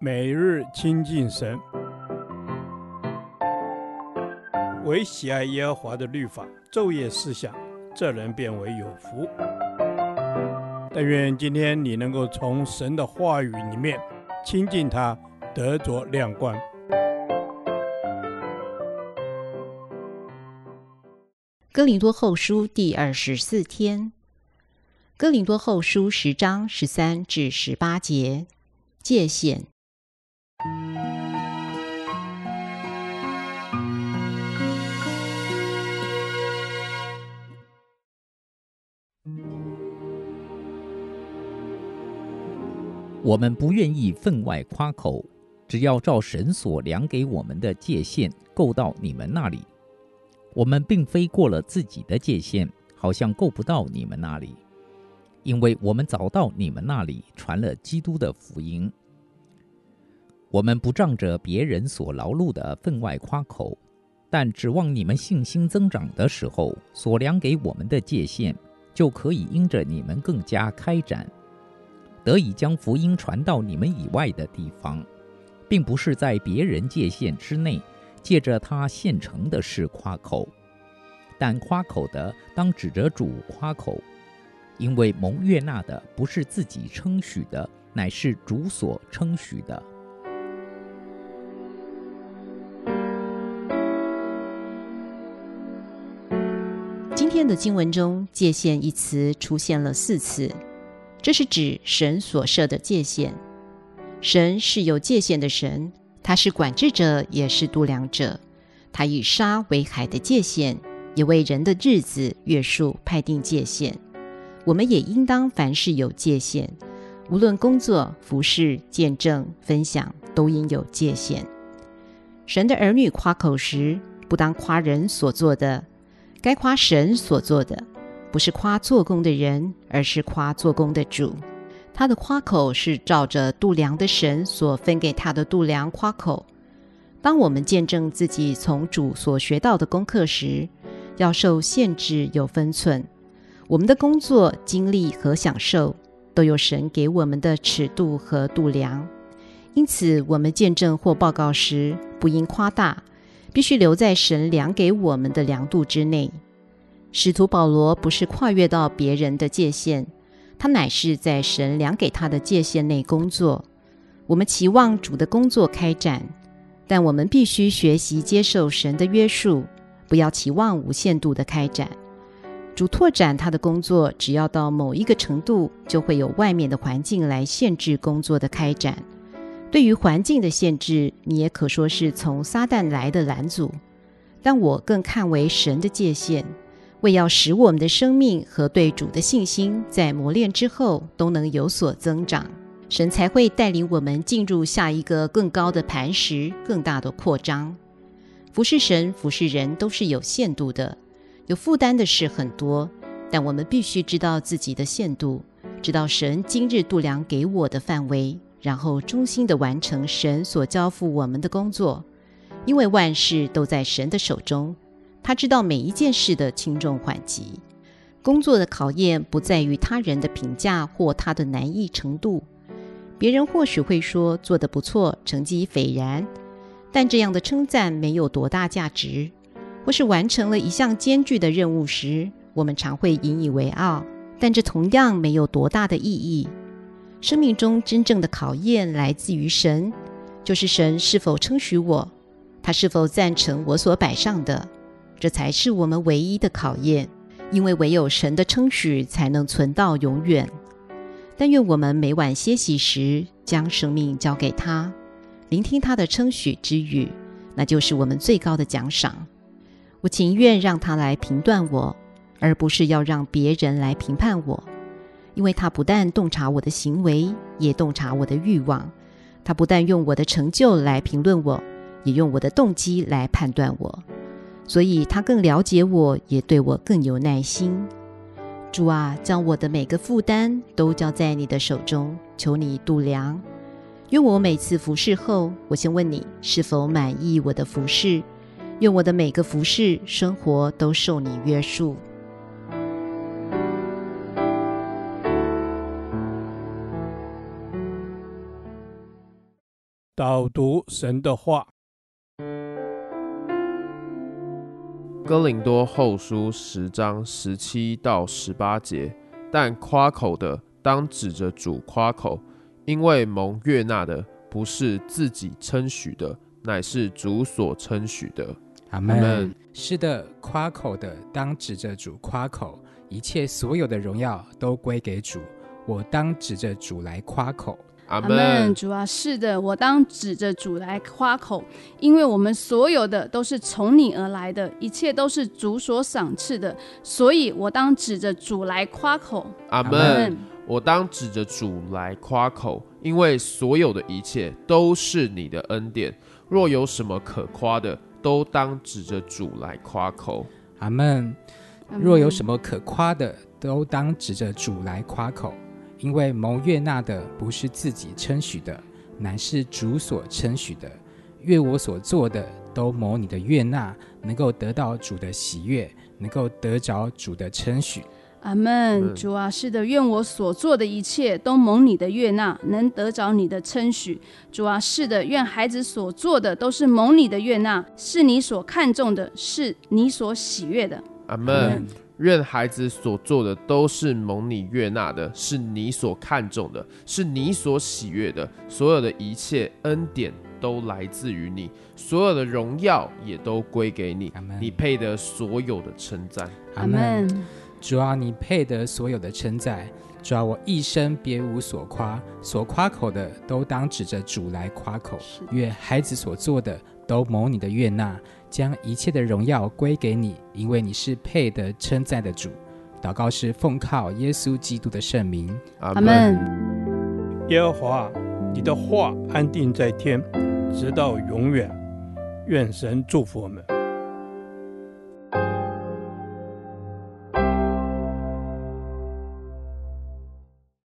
每日亲近神，唯喜爱耶和华的律法，昼夜思想，这人便为有福。但愿今天你能够从神的话语里面亲近他，得着亮光。哥林多后书第二十四天，哥林多后书十章十三至十八节，界限。我们不愿意分外夸口，只要照神所量给我们的界限够到你们那里。我们并非过了自己的界限，好像够不到你们那里，因为我们早到你们那里传了基督的福音。我们不仗着别人所劳碌的分外夸口，但指望你们信心增长的时候，所量给我们的界限，就可以因着你们更加开展。得以将福音传到你们以外的地方，并不是在别人界限之内，借着他现成的事夸口，但夸口的当指着主夸口，因为蒙悦纳的不是自己称许的，乃是主所称许的。天的经文中，“界限”一词出现了四次。这是指神所设的界限。神是有界限的神，他是管制者，也是度量者。他以沙为海的界限，也为人的日子、月数派定界限。我们也应当凡事有界限，无论工作、服事、见证、分享，都应有界限。神的儿女夸口时，不当夸人所做的，该夸神所做的。不是夸做工的人，而是夸做工的主。他的夸口是照着度量的神所分给他的度量夸口。当我们见证自己从主所学到的功课时，要受限制有分寸。我们的工作、经历和享受都有神给我们的尺度和度量。因此，我们见证或报告时，不应夸大，必须留在神量给我们的量度之内。使徒保罗不是跨越到别人的界限，他乃是在神量给他的界限内工作。我们期望主的工作开展，但我们必须学习接受神的约束，不要期望无限度的开展。主拓展他的工作，只要到某一个程度，就会有外面的环境来限制工作的开展。对于环境的限制，你也可说是从撒旦来的拦阻，但我更看为神的界限。为要使我们的生命和对主的信心在磨练之后都能有所增长，神才会带领我们进入下一个更高的磐石、更大的扩张。服侍神、服侍人都是有限度的，有负担的事很多，但我们必须知道自己的限度，知道神今日度量给我的范围，然后忠心地完成神所交付我们的工作，因为万事都在神的手中。他知道每一件事的轻重缓急，工作的考验不在于他人的评价或他的难易程度。别人或许会说做得不错，成绩斐然，但这样的称赞没有多大价值。或是完成了一项艰巨的任务时，我们常会引以为傲，但这同样没有多大的意义。生命中真正的考验来自于神，就是神是否称许我，他是否赞成我所摆上的。这才是我们唯一的考验，因为唯有神的称许才能存到永远。但愿我们每晚歇息时，将生命交给他，聆听他的称许之语，那就是我们最高的奖赏。我情愿让他来评断我，而不是要让别人来评判我，因为他不但洞察我的行为，也洞察我的欲望。他不但用我的成就来评论我，也用我的动机来判断我。所以他更了解我，也对我更有耐心。主啊，将我的每个负担都交在你的手中，求你度量。愿我每次服侍后，我先问你是否满意我的服侍。愿我的每个服侍生活都受你约束。导读神的话，《哥林多后书》十章十七到十八节。但夸口的，当指着主夸口，因为蒙悦纳的，不是自己称许的，乃是主所称许的。阿门。是的，夸口的，当指着主夸口，一切所有的荣耀都归给主。我当指着主来夸口。阿门，主啊，是的，我当指着主来夸口，因为我们所有的都是从你而来的，一切都是主所赏赐的，所以我当指着主来夸口。阿门，我当指着主来夸口，因为所有的一切都是你的恩典。若有什么可夸的，都当指着主来夸口。阿门。若有什么可夸的，都当指着主来夸口。因为蒙悦纳的不是自己称许的，乃是主所称许的。愿我所做的都蒙你的悦纳，能够得到主的喜悦，能够得着主的称许。阿门。主啊，是的，愿我所做的一切都蒙你的悦纳，能得着你的称许。主啊，是的，愿孩子所做的都是蒙你的悦纳，是你所看重的，是你所喜悦的。阿门。愿孩子所做的都是蒙你悦纳的，是你所看重的，是你所喜悦的。所有的一切恩典都来自于你，所有的荣耀也都归给你。你配得所有的称赞。阿门。主啊，你配得所有的称赞。主要，我一生别无所夸，所夸口的都当指着主来夸口。愿孩子所做的都蒙你的悦纳。将一切的荣耀归给你，因为你是配得称赞的主。祷告是奉靠耶稣基督的圣名，阿门。耶和华，你的话安定在天，直到永远。愿神祝福我们。